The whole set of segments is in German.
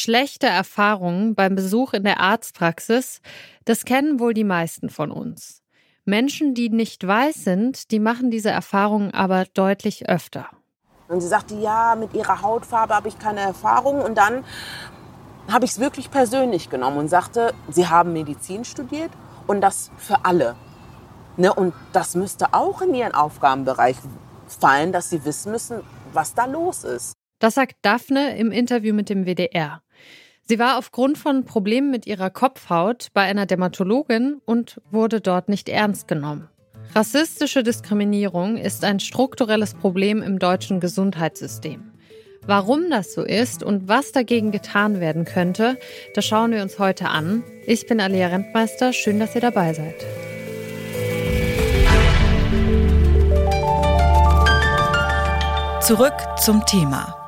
Schlechte Erfahrungen beim Besuch in der Arztpraxis, das kennen wohl die meisten von uns. Menschen, die nicht weiß sind, die machen diese Erfahrungen aber deutlich öfter. Und sie sagte, ja, mit ihrer Hautfarbe habe ich keine Erfahrung. Und dann habe ich es wirklich persönlich genommen und sagte, sie haben Medizin studiert und das für alle. Ne, und das müsste auch in ihren Aufgabenbereich fallen, dass sie wissen müssen, was da los ist. Das sagt Daphne im Interview mit dem WDR. Sie war aufgrund von Problemen mit ihrer Kopfhaut bei einer Dermatologin und wurde dort nicht ernst genommen. Rassistische Diskriminierung ist ein strukturelles Problem im deutschen Gesundheitssystem. Warum das so ist und was dagegen getan werden könnte, das schauen wir uns heute an. Ich bin Alia Rentmeister, schön, dass ihr dabei seid. Zurück zum Thema.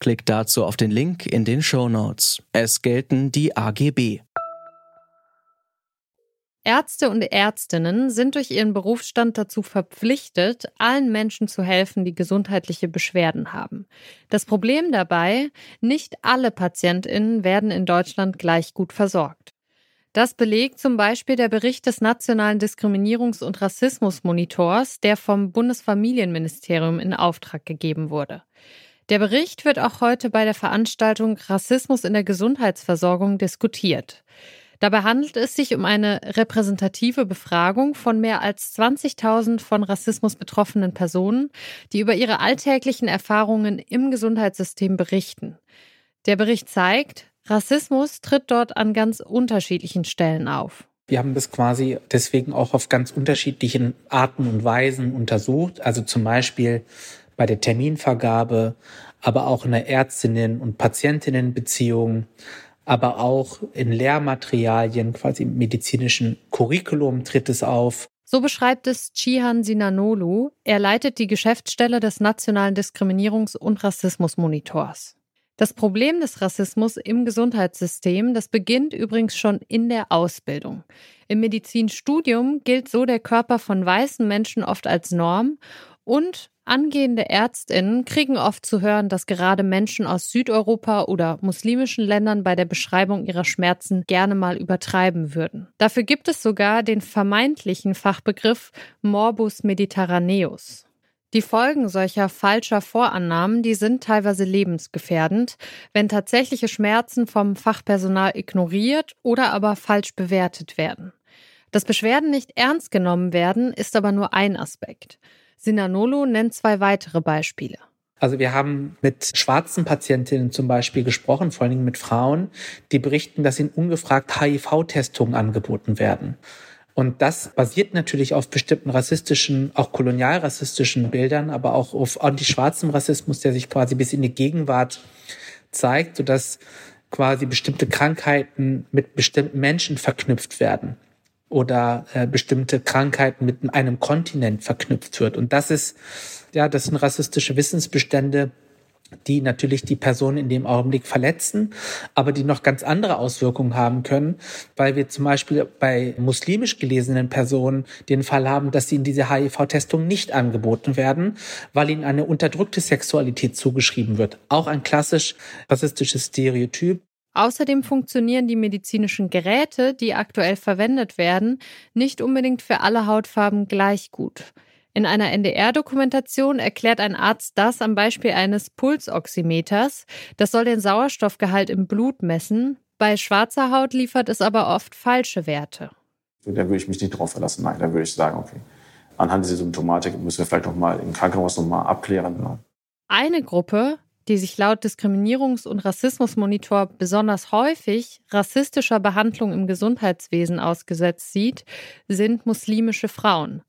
Klickt dazu auf den Link in den Show Notes. Es gelten die AGB. Ärzte und Ärztinnen sind durch ihren Berufsstand dazu verpflichtet, allen Menschen zu helfen, die gesundheitliche Beschwerden haben. Das Problem dabei, nicht alle Patientinnen werden in Deutschland gleich gut versorgt. Das belegt zum Beispiel der Bericht des Nationalen Diskriminierungs- und Rassismusmonitors, der vom Bundesfamilienministerium in Auftrag gegeben wurde. Der Bericht wird auch heute bei der Veranstaltung Rassismus in der Gesundheitsversorgung diskutiert. Dabei handelt es sich um eine repräsentative Befragung von mehr als 20.000 von Rassismus betroffenen Personen, die über ihre alltäglichen Erfahrungen im Gesundheitssystem berichten. Der Bericht zeigt, Rassismus tritt dort an ganz unterschiedlichen Stellen auf. Wir haben das quasi deswegen auch auf ganz unterschiedlichen Arten und Weisen untersucht. Also zum Beispiel bei der Terminvergabe, aber auch in der Ärztinnen- und Patientinnenbeziehung, aber auch in Lehrmaterialien, quasi im medizinischen Curriculum tritt es auf. So beschreibt es Chihan Sinanolu. Er leitet die Geschäftsstelle des Nationalen Diskriminierungs- und Rassismusmonitors. Das Problem des Rassismus im Gesundheitssystem, das beginnt übrigens schon in der Ausbildung. Im Medizinstudium gilt so der Körper von weißen Menschen oft als Norm und Angehende Ärztinnen kriegen oft zu hören, dass gerade Menschen aus Südeuropa oder muslimischen Ländern bei der Beschreibung ihrer Schmerzen gerne mal übertreiben würden. Dafür gibt es sogar den vermeintlichen Fachbegriff Morbus Mediterraneus. Die Folgen solcher falscher Vorannahmen, die sind teilweise lebensgefährdend, wenn tatsächliche Schmerzen vom Fachpersonal ignoriert oder aber falsch bewertet werden. Dass Beschwerden nicht ernst genommen werden, ist aber nur ein Aspekt. Sinanolo nennt zwei weitere Beispiele. Also wir haben mit schwarzen Patientinnen zum Beispiel gesprochen, vor allen Dingen mit Frauen, die berichten, dass ihnen ungefragt HIV-Testungen angeboten werden. Und das basiert natürlich auf bestimmten rassistischen, auch kolonialrassistischen Bildern, aber auch auf antischwarzem Rassismus, der sich quasi bis in die Gegenwart zeigt, sodass quasi bestimmte Krankheiten mit bestimmten Menschen verknüpft werden oder äh, bestimmte Krankheiten mit einem Kontinent verknüpft wird. Und das ist, ja, das sind rassistische Wissensbestände, die natürlich die Person in dem Augenblick verletzen, aber die noch ganz andere Auswirkungen haben können, weil wir zum Beispiel bei muslimisch gelesenen Personen den Fall haben, dass sie in diese HIV-Testung nicht angeboten werden, weil ihnen eine unterdrückte Sexualität zugeschrieben wird. Auch ein klassisch rassistisches Stereotyp. Außerdem funktionieren die medizinischen Geräte, die aktuell verwendet werden, nicht unbedingt für alle Hautfarben gleich gut. In einer NDR-Dokumentation erklärt ein Arzt das am Beispiel eines Pulsoximeters. Das soll den Sauerstoffgehalt im Blut messen. Bei schwarzer Haut liefert es aber oft falsche Werte. Da würde ich mich nicht drauf verlassen. Nein, da würde ich sagen, okay, anhand dieser Symptomatik müssen wir vielleicht noch mal im Krankenhaus noch mal abklären. Eine Gruppe, die sich laut Diskriminierungs- und Rassismusmonitor besonders häufig rassistischer Behandlung im Gesundheitswesen ausgesetzt sieht, sind muslimische Frauen.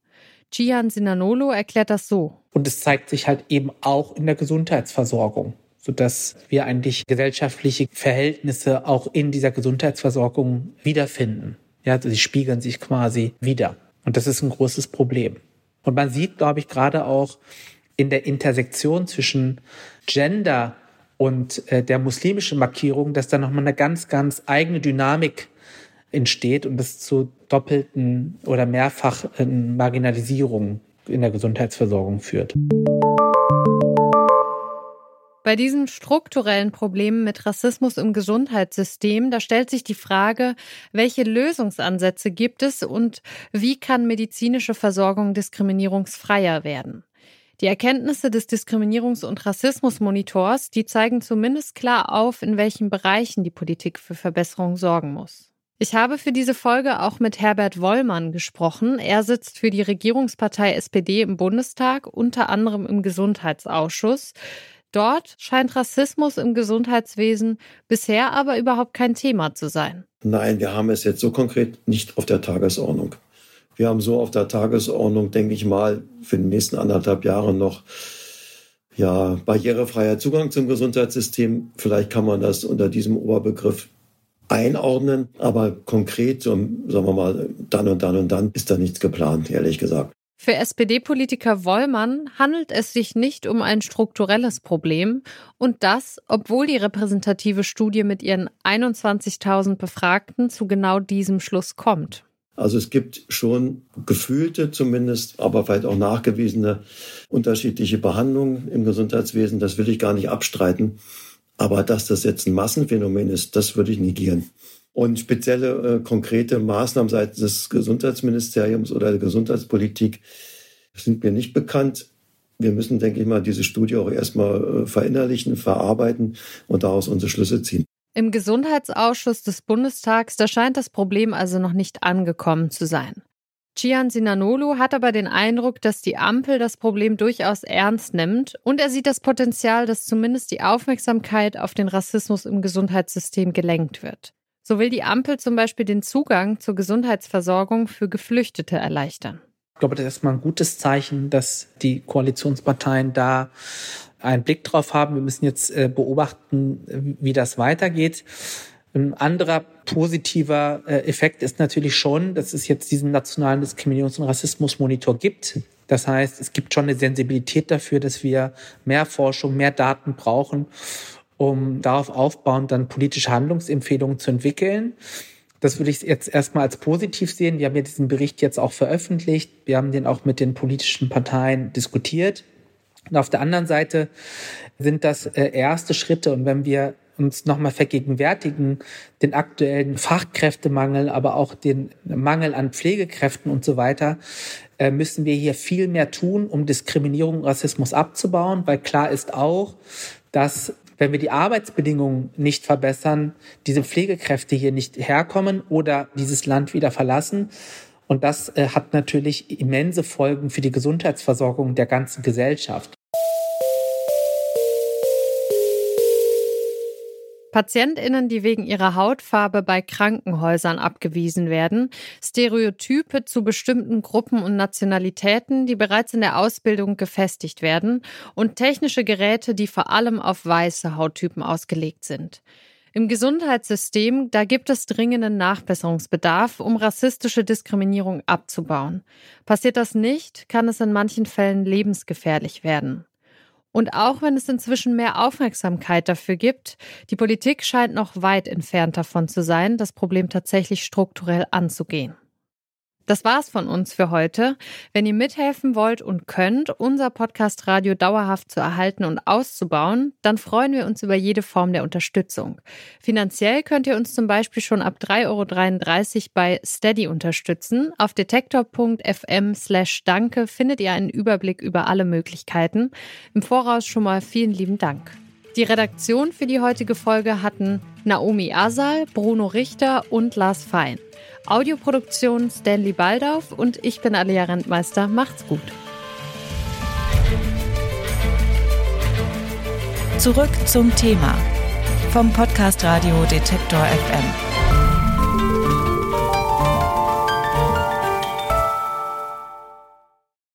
Cihan Sinanolo erklärt das so. Und es zeigt sich halt eben auch in der Gesundheitsversorgung, sodass wir eigentlich gesellschaftliche Verhältnisse auch in dieser Gesundheitsversorgung wiederfinden. Ja, also sie spiegeln sich quasi wieder. Und das ist ein großes Problem. Und man sieht, glaube ich, gerade auch in der Intersektion zwischen Gender und äh, der muslimischen Markierung, dass da nochmal eine ganz, ganz eigene Dynamik entsteht und es zu doppelten oder mehrfachen Marginalisierungen in der Gesundheitsversorgung führt. Bei diesen strukturellen Problemen mit Rassismus im Gesundheitssystem, da stellt sich die Frage, welche Lösungsansätze gibt es und wie kann medizinische Versorgung diskriminierungsfreier werden? Die Erkenntnisse des Diskriminierungs- und Rassismusmonitors, die zeigen zumindest klar auf, in welchen Bereichen die Politik für Verbesserung sorgen muss. Ich habe für diese Folge auch mit Herbert Wollmann gesprochen. Er sitzt für die Regierungspartei SPD im Bundestag, unter anderem im Gesundheitsausschuss. Dort scheint Rassismus im Gesundheitswesen bisher aber überhaupt kein Thema zu sein. Nein, wir haben es jetzt so konkret nicht auf der Tagesordnung. Wir haben so auf der Tagesordnung, denke ich mal, für die nächsten anderthalb Jahre noch ja, barrierefreier Zugang zum Gesundheitssystem. Vielleicht kann man das unter diesem Oberbegriff einordnen, aber konkret, so, sagen wir mal, dann und dann und dann ist da nichts geplant, ehrlich gesagt. Für SPD-Politiker Wollmann handelt es sich nicht um ein strukturelles Problem und das, obwohl die repräsentative Studie mit ihren 21.000 Befragten zu genau diesem Schluss kommt. Also es gibt schon gefühlte zumindest, aber vielleicht auch nachgewiesene unterschiedliche Behandlungen im Gesundheitswesen. Das will ich gar nicht abstreiten. Aber dass das jetzt ein Massenphänomen ist, das würde ich negieren. Und spezielle äh, konkrete Maßnahmen seitens des Gesundheitsministeriums oder der Gesundheitspolitik sind mir nicht bekannt. Wir müssen, denke ich mal, diese Studie auch erstmal äh, verinnerlichen, verarbeiten und daraus unsere Schlüsse ziehen. Im Gesundheitsausschuss des Bundestags, da scheint das Problem also noch nicht angekommen zu sein. Cian Sinanolu hat aber den Eindruck, dass die Ampel das Problem durchaus ernst nimmt und er sieht das Potenzial, dass zumindest die Aufmerksamkeit auf den Rassismus im Gesundheitssystem gelenkt wird. So will die Ampel zum Beispiel den Zugang zur Gesundheitsversorgung für Geflüchtete erleichtern. Ich glaube, das ist mal ein gutes Zeichen, dass die Koalitionsparteien da einen Blick drauf haben. Wir müssen jetzt äh, beobachten, wie das weitergeht. Ein anderer positiver äh, Effekt ist natürlich schon, dass es jetzt diesen nationalen Diskriminierungs- und Rassismusmonitor gibt. Das heißt, es gibt schon eine Sensibilität dafür, dass wir mehr Forschung, mehr Daten brauchen, um darauf aufbauend dann politische Handlungsempfehlungen zu entwickeln. Das würde ich jetzt erstmal als positiv sehen. Wir haben ja diesen Bericht jetzt auch veröffentlicht. Wir haben den auch mit den politischen Parteien diskutiert. Und auf der anderen Seite sind das äh, erste Schritte. Und wenn wir uns nochmal vergegenwärtigen, den aktuellen Fachkräftemangel, aber auch den Mangel an Pflegekräften und so weiter, äh, müssen wir hier viel mehr tun, um Diskriminierung und Rassismus abzubauen, weil klar ist auch, dass wenn wir die Arbeitsbedingungen nicht verbessern, diese Pflegekräfte hier nicht herkommen oder dieses Land wieder verlassen. Und das äh, hat natürlich immense Folgen für die Gesundheitsversorgung der ganzen Gesellschaft. Patientinnen, die wegen ihrer Hautfarbe bei Krankenhäusern abgewiesen werden, Stereotype zu bestimmten Gruppen und Nationalitäten, die bereits in der Ausbildung gefestigt werden und technische Geräte, die vor allem auf weiße Hauttypen ausgelegt sind. Im Gesundheitssystem, da gibt es dringenden Nachbesserungsbedarf, um rassistische Diskriminierung abzubauen. Passiert das nicht, kann es in manchen Fällen lebensgefährlich werden. Und auch wenn es inzwischen mehr Aufmerksamkeit dafür gibt, die Politik scheint noch weit entfernt davon zu sein, das Problem tatsächlich strukturell anzugehen. Das war's von uns für heute. Wenn ihr mithelfen wollt und könnt, unser Podcast Radio dauerhaft zu erhalten und auszubauen, dann freuen wir uns über jede Form der Unterstützung. Finanziell könnt ihr uns zum Beispiel schon ab 3,33 Euro bei Steady unterstützen. Auf detektor.fm slash danke findet ihr einen Überblick über alle Möglichkeiten. Im Voraus schon mal vielen lieben Dank. Die Redaktion für die heutige Folge hatten Naomi Asal, Bruno Richter und Lars Fein. Audioproduktion Stanley Baldauf und ich bin Alia Rentmeister. Macht's gut. Zurück zum Thema vom Podcast Radio Detektor FM.